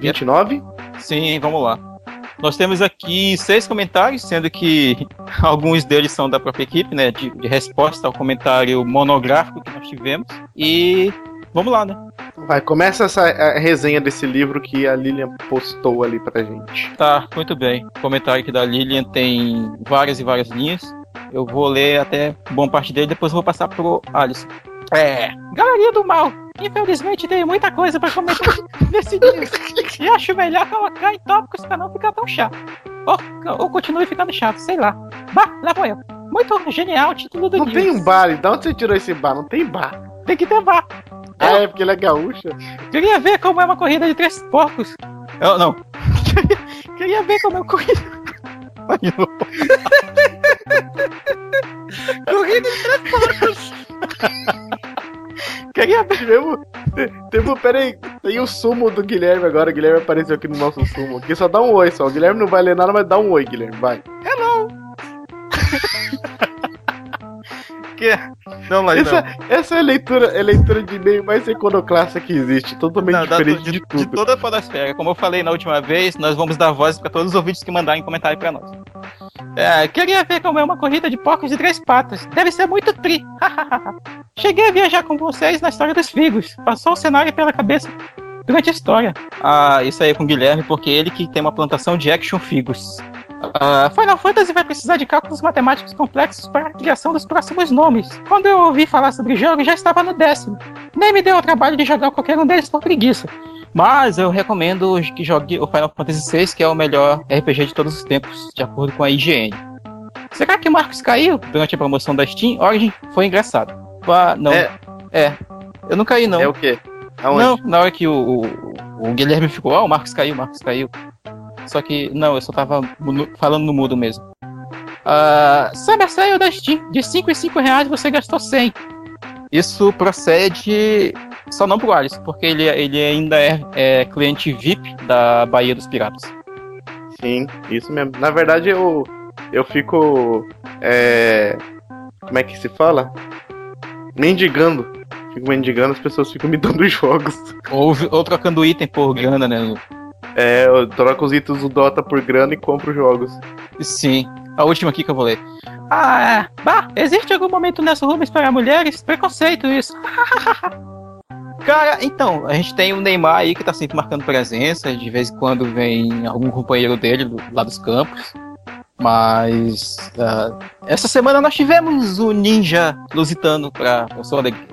29. Sim, vamos lá. Nós temos aqui seis comentários, sendo que <laughs> alguns deles são da própria equipe, né? De, de resposta ao comentário monográfico que nós tivemos. E vamos lá, né? Vai, começa essa a resenha desse livro que a Lilian postou ali pra gente. Tá, muito bem. O comentário aqui da Lilian tem várias e várias linhas. Eu vou ler até boa parte dele, depois eu vou passar pro Alisson. É, Galeria do Mal. Infelizmente tem muita coisa pra comentar <laughs> nesse livro. E acho melhor colocar em tópicos pra não ficar tão chato. Ou, ou continue ficando chato, sei lá. Bah, lá vou eu. Muito genial o título do Não tem um bar, de onde você tirou esse bar? Não tem bar. Tem que ter bar. Ah, é porque ele é gaúcha. Queria ver como é uma corrida de três porcos. Eu, não. Queria ver como é uma corrida. Corrida de <laughs> três porcos! <laughs> Queria te- teve, peraí, tem o sumo do Guilherme agora. O Guilherme apareceu aqui no nosso sumo. Aqui só dá um oi só. O Guilherme não vai ler nada, mas dá um oi, Guilherme. Vai. <laughs> Que... Não, mas Essa, essa é a leitura, é a leitura de e-mail mais iconoclasta que existe. Totalmente Não, da- diferente de, de, de tudo. toda a podosfera. Como eu falei na última vez, nós vamos dar voz para todos os ouvintes que mandarem comentário para nós. É, queria ver como é uma corrida de porcos de três patas. Deve ser muito tri. <laughs> Cheguei a viajar com vocês na história dos figos. Passou o cenário pela cabeça durante a história. Ah, isso aí é com o Guilherme, porque ele que tem uma plantação de action figos. Ah, Final Fantasy vai precisar de cálculos matemáticos complexos para a criação dos próximos nomes. Quando eu ouvi falar sobre o jogo, já estava no décimo. Nem me deu o trabalho de jogar qualquer um deles por preguiça. Mas eu recomendo que jogue o Final Fantasy VI, que é o melhor RPG de todos os tempos, de acordo com a IGN. Será que o Marcos caiu durante a promoção da Steam? Origin foi engraçado. Ah, não. É. É. Eu não caí, não. É o quê? Aonde? Não, na hora que o, o, o Guilherme ficou, ah, o Marcos caiu, o Marcos caiu. Só que, não, eu só tava falando no mudo mesmo. Ah, Summer Sale da Steam, de 5 em 5 reais você gastou 100. Isso procede só não pro Alisson, porque ele, ele ainda é, é cliente VIP da Bahia dos Piratas. Sim, isso mesmo. Na verdade, eu, eu fico. É, como é que se fala? Mendigando. Fico mendigando, as pessoas ficam me dando <laughs> jogos. Ou, ou trocando item por grana, né? É, eu troco os itens do Dota por grana e compro jogos. Sim. A última aqui que eu vou ler. Ah, bah, existe algum momento nessa Rubens para mulheres? Preconceito isso. <laughs> Cara, então, a gente tem o Neymar aí que tá sempre marcando presença, de vez em quando vem algum companheiro dele do, lá dos campos. Mas uh, essa semana nós tivemos o Ninja Lusitano pra, pra sua alegria.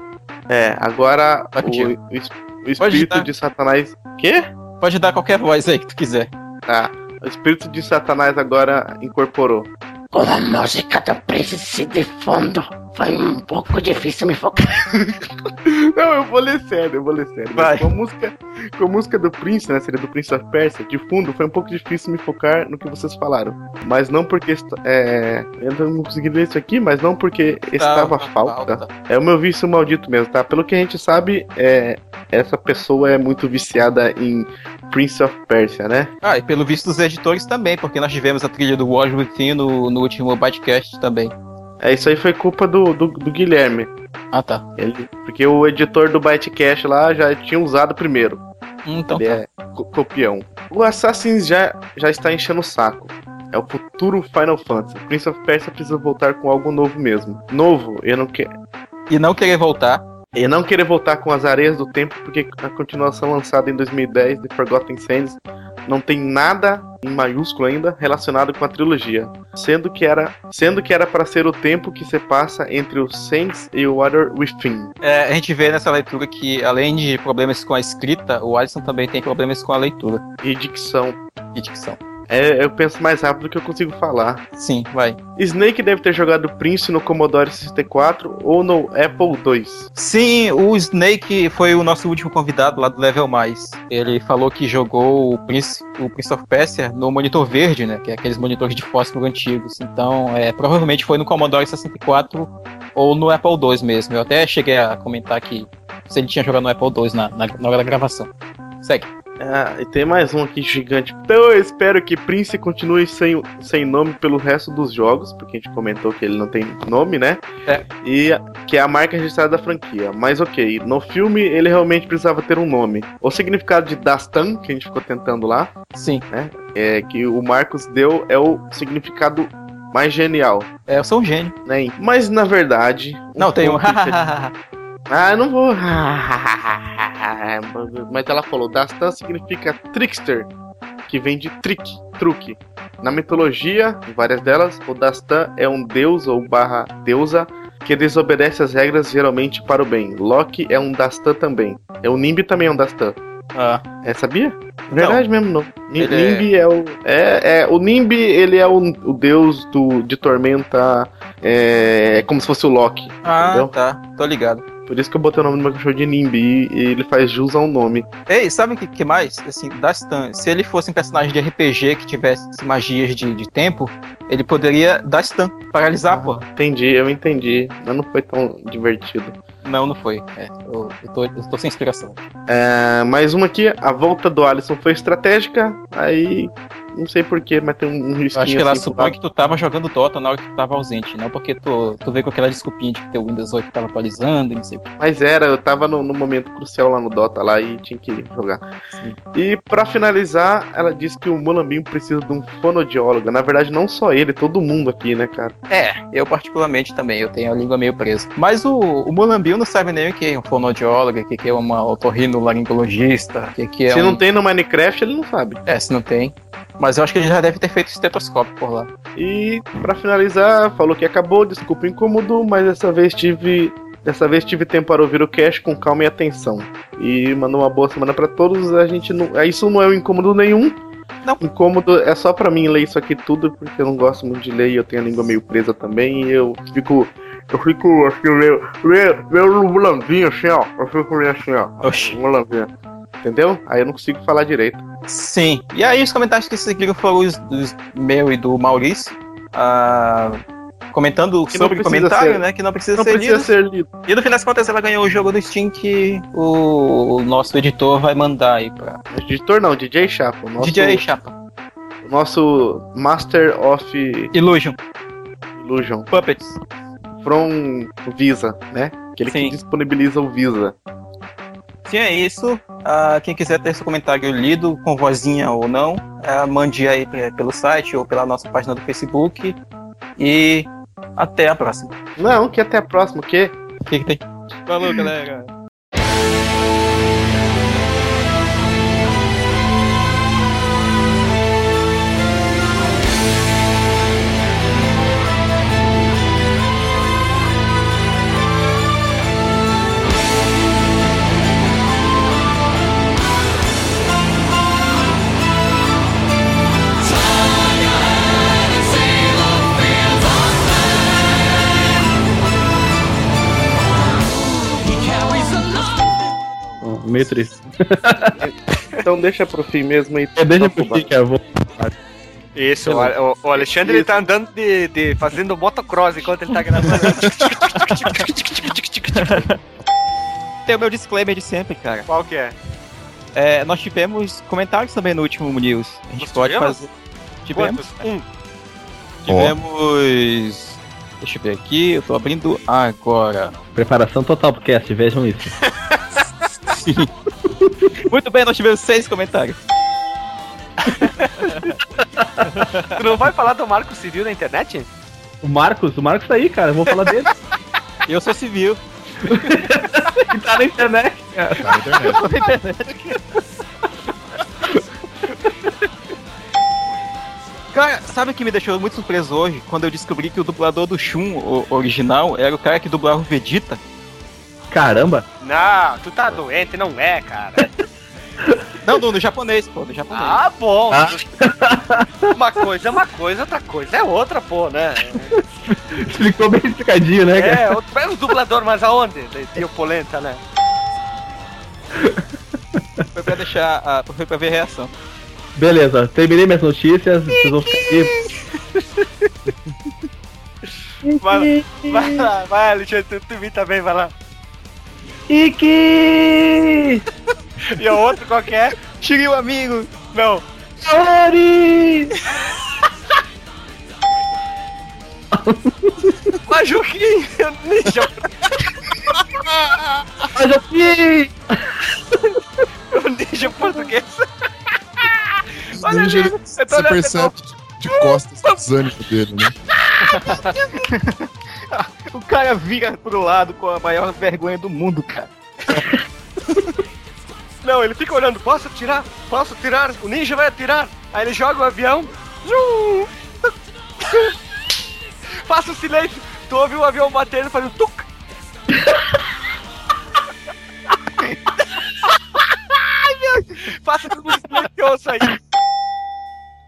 É, agora o, o o espírito de Satanás. Quê? Pode dar qualquer voz aí que tu quiser. Ah, o espírito de Satanás agora incorporou. Com a música do Prince de fundo, foi um pouco difícil me focar. <laughs> Não, eu vou ler sério, eu vou ler sério. Vai. Com a música, com a música do Prince, né? Seria do Prince of Persia, de fundo, foi um pouco difícil me focar no que vocês falaram. Mas não porque. est- É, eu não consegui ler isso aqui, mas não porque estava Tá, falta. falta. É o meu vício maldito mesmo, tá? Pelo que a gente sabe, é, essa pessoa é muito viciada em Prince of Persia, né? Ah, e pelo visto dos editores também, porque nós tivemos a trilha do Within no, no último Bytecast também. É, isso aí foi culpa do, do, do Guilherme. Ah, tá. Ele, porque o editor do Bytecast lá já tinha usado primeiro. Então Ele tá. é co- copião. O Assassin's já, já está enchendo o saco. É o futuro Final Fantasy. Prince of Persia precisa voltar com algo novo mesmo. Novo, eu não quero. E não querer voltar. E não querer voltar com as areias do tempo, porque a continuação lançada em 2010 de Forgotten Sands não tem nada em maiúsculo ainda relacionado com a trilogia, sendo que era sendo que era para ser o tempo que se passa entre o Sands e o Water Within. É, a gente vê nessa leitura que, além de problemas com a escrita, o Alisson também tem problemas com a leitura E dicção. e dicção. É, eu penso mais rápido que eu consigo falar. Sim, vai. Snake deve ter jogado Prince no Commodore 64 ou no Apple II. Sim, o Snake foi o nosso último convidado lá do Level Mais. Ele falou que jogou o Prince, o Prince of Persia no monitor verde, né? Que é aqueles monitores de fósforo antigos. Então, é, provavelmente foi no Commodore 64 ou no Apple II mesmo. Eu até cheguei a comentar que se ele tinha jogado no Apple II na, na, na hora da gravação. Segue. Ah, e tem mais um aqui gigante. Então eu espero que Prince continue sem, sem nome pelo resto dos jogos, porque a gente comentou que ele não tem nome, né? É. E que é a marca registrada da franquia. Mas ok, no filme ele realmente precisava ter um nome. O significado de Dastan, que a gente ficou tentando lá, Sim. é que o Marcos deu é o significado mais genial. É, eu sou um gênio. Né? Mas na verdade. Não, tem um. <laughs> Ah, não vou. <laughs> Mas ela falou: Dastan significa trickster, que vem de trick, truque. Na mitologia, em várias delas, o Dastan é um deus ou barra deusa que desobedece as regras geralmente para o bem. Loki é um Dastan também. É o Nimbi também é um Dastan. Ah, É, sabia? Verdade mesmo, não. Ni- Ele é- Nimbi é... o. É, é, o Nimbi, ele é o, o deus do, de tormenta. É, é como se fosse o Loki. ah Entendeu? tá. Tô ligado. Por isso que eu botei o nome do meu cachorro de Nimbi e ele faz jus ao nome. Ei, sabe o que, que mais? Assim, Dastan, se ele fosse um personagem de RPG que tivesse magias de, de tempo, ele poderia Dastan, paralisar, pô. Entendi, eu entendi. Mas não foi tão divertido. Não, não foi. É, eu, eu, tô, eu tô sem inspiração. É, mais uma aqui, a volta do Alisson foi estratégica. Aí. Não sei porquê, mas tem um, Eu risquinho acho que ela assim supõe que tu tava jogando Dota na hora que tu tava ausente, não porque tu, tu veio com aquela desculpinha de que teu Windows 8 tava atualizando não sei o que. Mas era, eu tava no, no momento crucial lá no Dota lá e tinha que jogar. Sim. E pra finalizar, ela disse que o Mulambinho precisa de um fonoaudiólogo. Na verdade, não só ele, todo mundo aqui, né, cara? É, eu particularmente também, eu tenho a língua meio presa. Mas o, o Mulambinho não sabe nem o que é um fonoaudiólogo, o que é uma otorrinolaringologista, o que que é Se um... não tem no Minecraft, ele não sabe. É, se não tem. Mas eu acho que ele já deve ter feito estetoscópio por lá. E pra finalizar, falou que acabou, desculpa o incômodo, mas dessa vez tive. Dessa vez tive tempo para ouvir o cast com calma e atenção. E mandou uma boa semana pra todos. A gente não. é, Isso não é um incômodo nenhum. Não. Incômodo é só pra mim ler isso aqui tudo, porque eu não gosto muito de ler e eu tenho a língua meio presa também. E eu fico. Eu fico assim, meio. meio, meio mulambinho assim, ó. Eu fico meio assim, ó. Oxi. Entendeu? Aí eu não consigo falar direito. Sim. E aí os comentários que seguiram foram os, os meu e do Maurício. ah, comentando Que sobre o comentário, ser- né? Que não precisa Não ser precisa lido. ser lido. E no fim das contas ela ganhou o jogo do Steam que o, o nosso editor vai mandar aí pra Editor não, DJ Chapa. Nosso, DJ Chapa. Nosso Master of Illusion. Illusion. Puppets. From Visa, né? Aquele Sim. que disponibiliza o Visa. Sim, é isso. Ah, quem quiser ter seu comentário lido, com vozinha ou não, ah, mande aí pe- pelo site ou pela nossa página do Facebook. E até a próxima. Não, que até a próxima, o quê? O que, que tem? Falou, galera. Meio triste. <laughs> Então deixa pro fim mesmo aí. É, deixa pro fim, que eu vou. Isso, o, o Alexandre ele tá andando de, de- fazendo motocross enquanto ele tá gravando. <laughs> Tem o meu disclaimer de sempre, cara. Qual que é? É, nós tivemos comentários também no último news. A gente Nós pode tivemos? fazer. Tivemos. Quantos? Um. Tivemos. Deixa eu ver aqui, eu tô abrindo agora. Preparação total pro cast, vejam isso. <laughs> Muito bem, nós tivemos seis comentários. <laughs> Tu não vai falar do Marco Civil na internet? O Marcos, o Marcos tá aí, cara, eu vou falar dele. Eu sou civil. que <laughs> tá na internet. cara. Tá na internet. Cara, sabe o que me deixou muito surpreso hoje? Quando eu descobri que o dublador do Shun, o original, era o cara que dublava o Vegeta. Caramba. Não, tu tá doente, não é, cara. <laughs> Não, no, no japonês, pô, no japonês. Ah, bom. Ah. <laughs> Uma coisa é uma coisa, outra coisa é outra, pô, né? <laughs> Explicou bem explicadinho, né, cara? É, outro, é o dublador, mas aonde? De, de polenta, né? Foi pra deixar. a- foi pra ver a reação. Beleza, terminei minhas notícias, vocês vão ficar aí. Vai, vai lá, vai, Alexandre, tu, tu me também, vai lá. Iki! E o outro qual que é? Shiryu, amigo! Não. Ori! Majuquinho, ninja, Majoki! o ninja português. Olha Ninja, ali, tô Você de percebe de costas o desânimo dele, né? <laughs> O cara vira pro lado com a maior vergonha do mundo, cara. <laughs> Não, ele fica olhando, posso atirar? Posso atirar? O ninja vai atirar. Aí ele joga o avião. <laughs> Zum. Faça o silêncio. Tu ouve o avião batendo e faz um tuc. <laughs> Ai, meu. Faça tudo silencioso aí.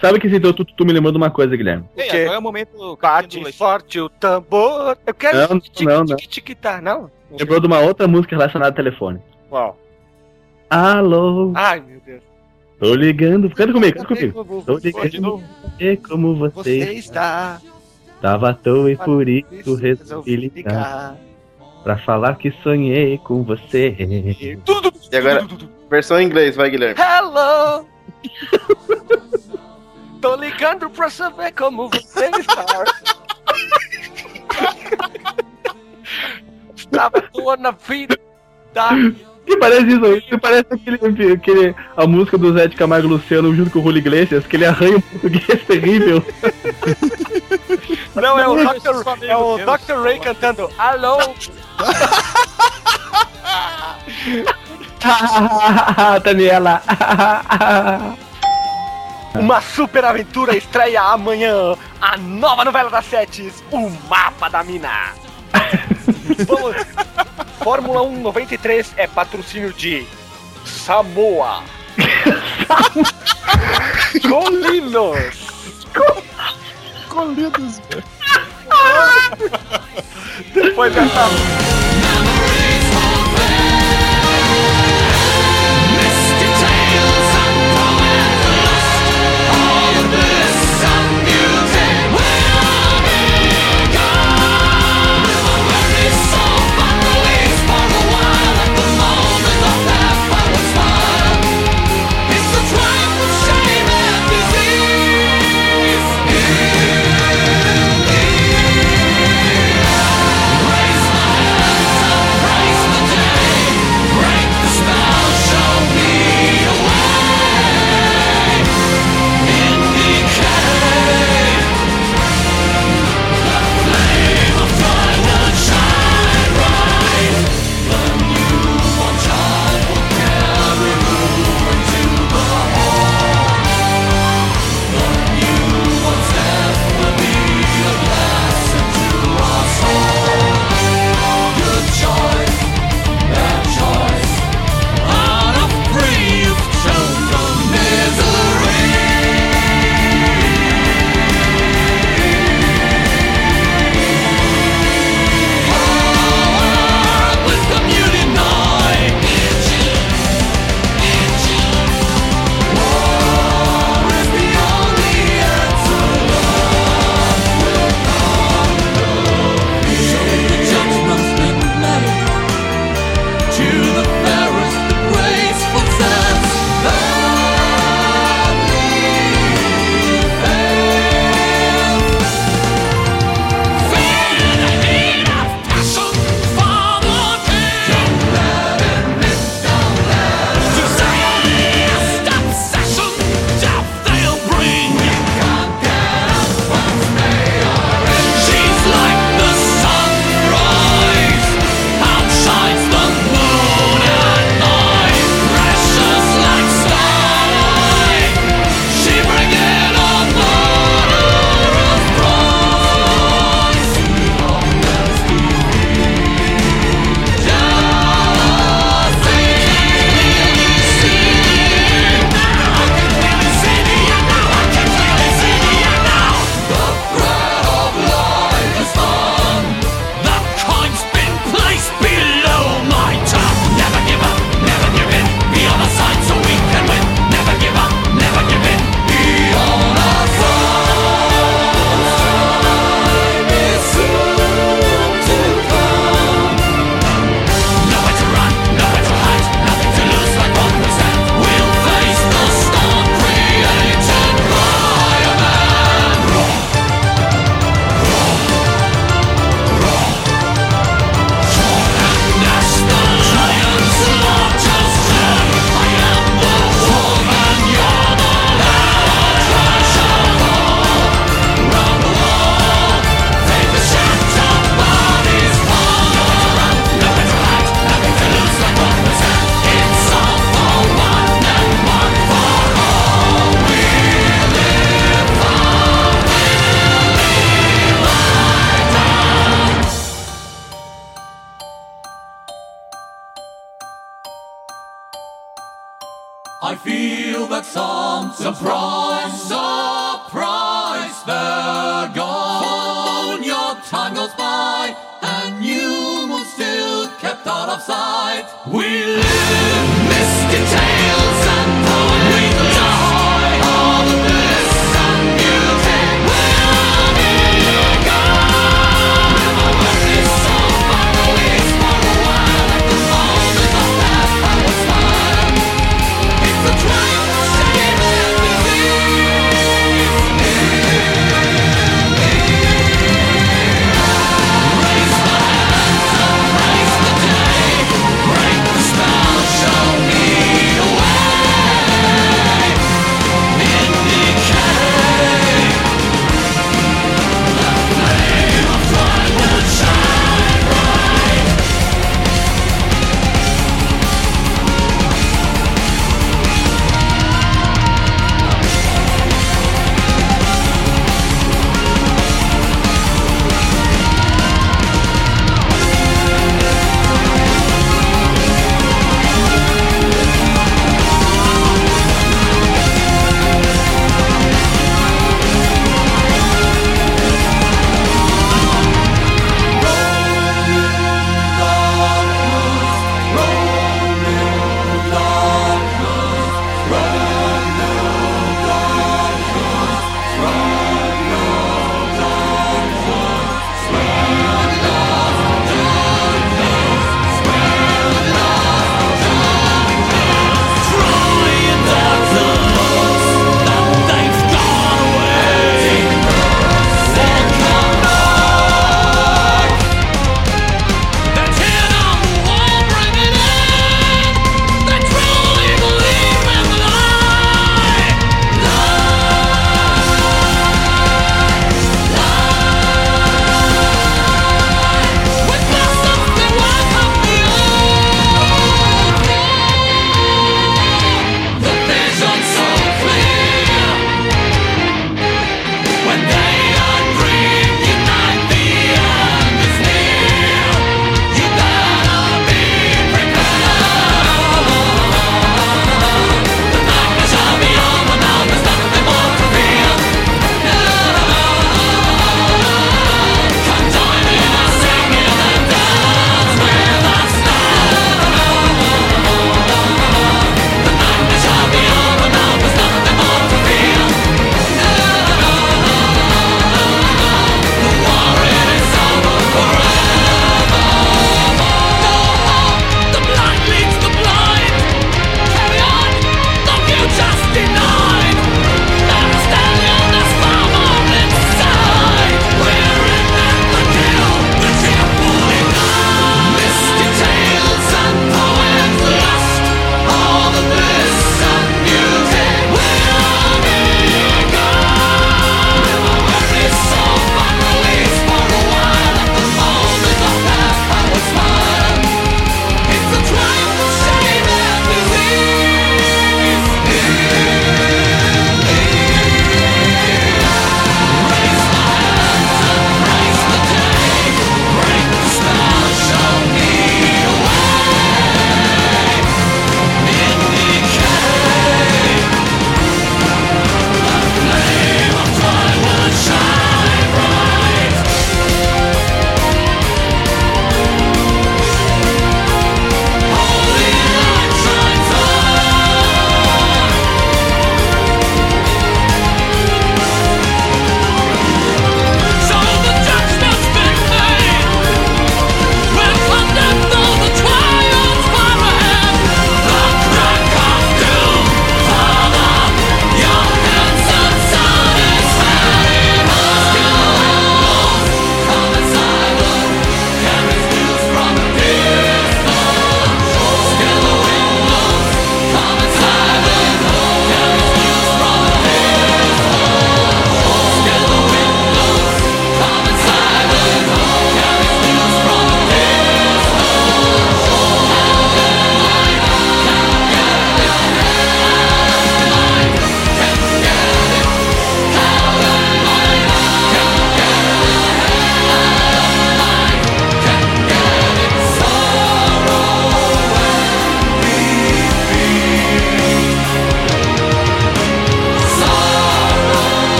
Sabe que então tu, tu me lembrou de uma coisa, Guilherme? Ei, quê? agora é o momento. Bate forte o tambor. Eu quero Não, tic, não, não. tic, tic, tá, não? Lembrou de uma outra música relacionada ao telefone. Qual? Alô, Ai, meu Deus. tô ligando. Canta comigo, canta comigo. Tô ligando. de novo. E como você, Você está. tava à toa e por isso resolvi ligar. ligar. Pra falar que sonhei com você. Tudo, tudo, E agora-. Versão em inglês, vai, Guilherme. Hello! <laughs> Tô ligando pra saber como você está. Estava à toa na vida. Tá? Que parece isso, que parece aquele, aquele, a música do Zé de Camargo Luciano junto com o Julio Iglesias, que ele arranha um português terrível. Não, é o Dr. É o Dr. Ray cantando Alô! <laughs> Daniela. Uma super aventura estreia amanhã. A nova novela das sete, O Mapa da Mina. <laughs> Vamos. Fórmula 1 93 é patrocínio de Samoa. <laughs> Colinos. Colinos, Depois dessa surprise, surprise, they're gone. Your time goes by, and you move still kept out of sight. We.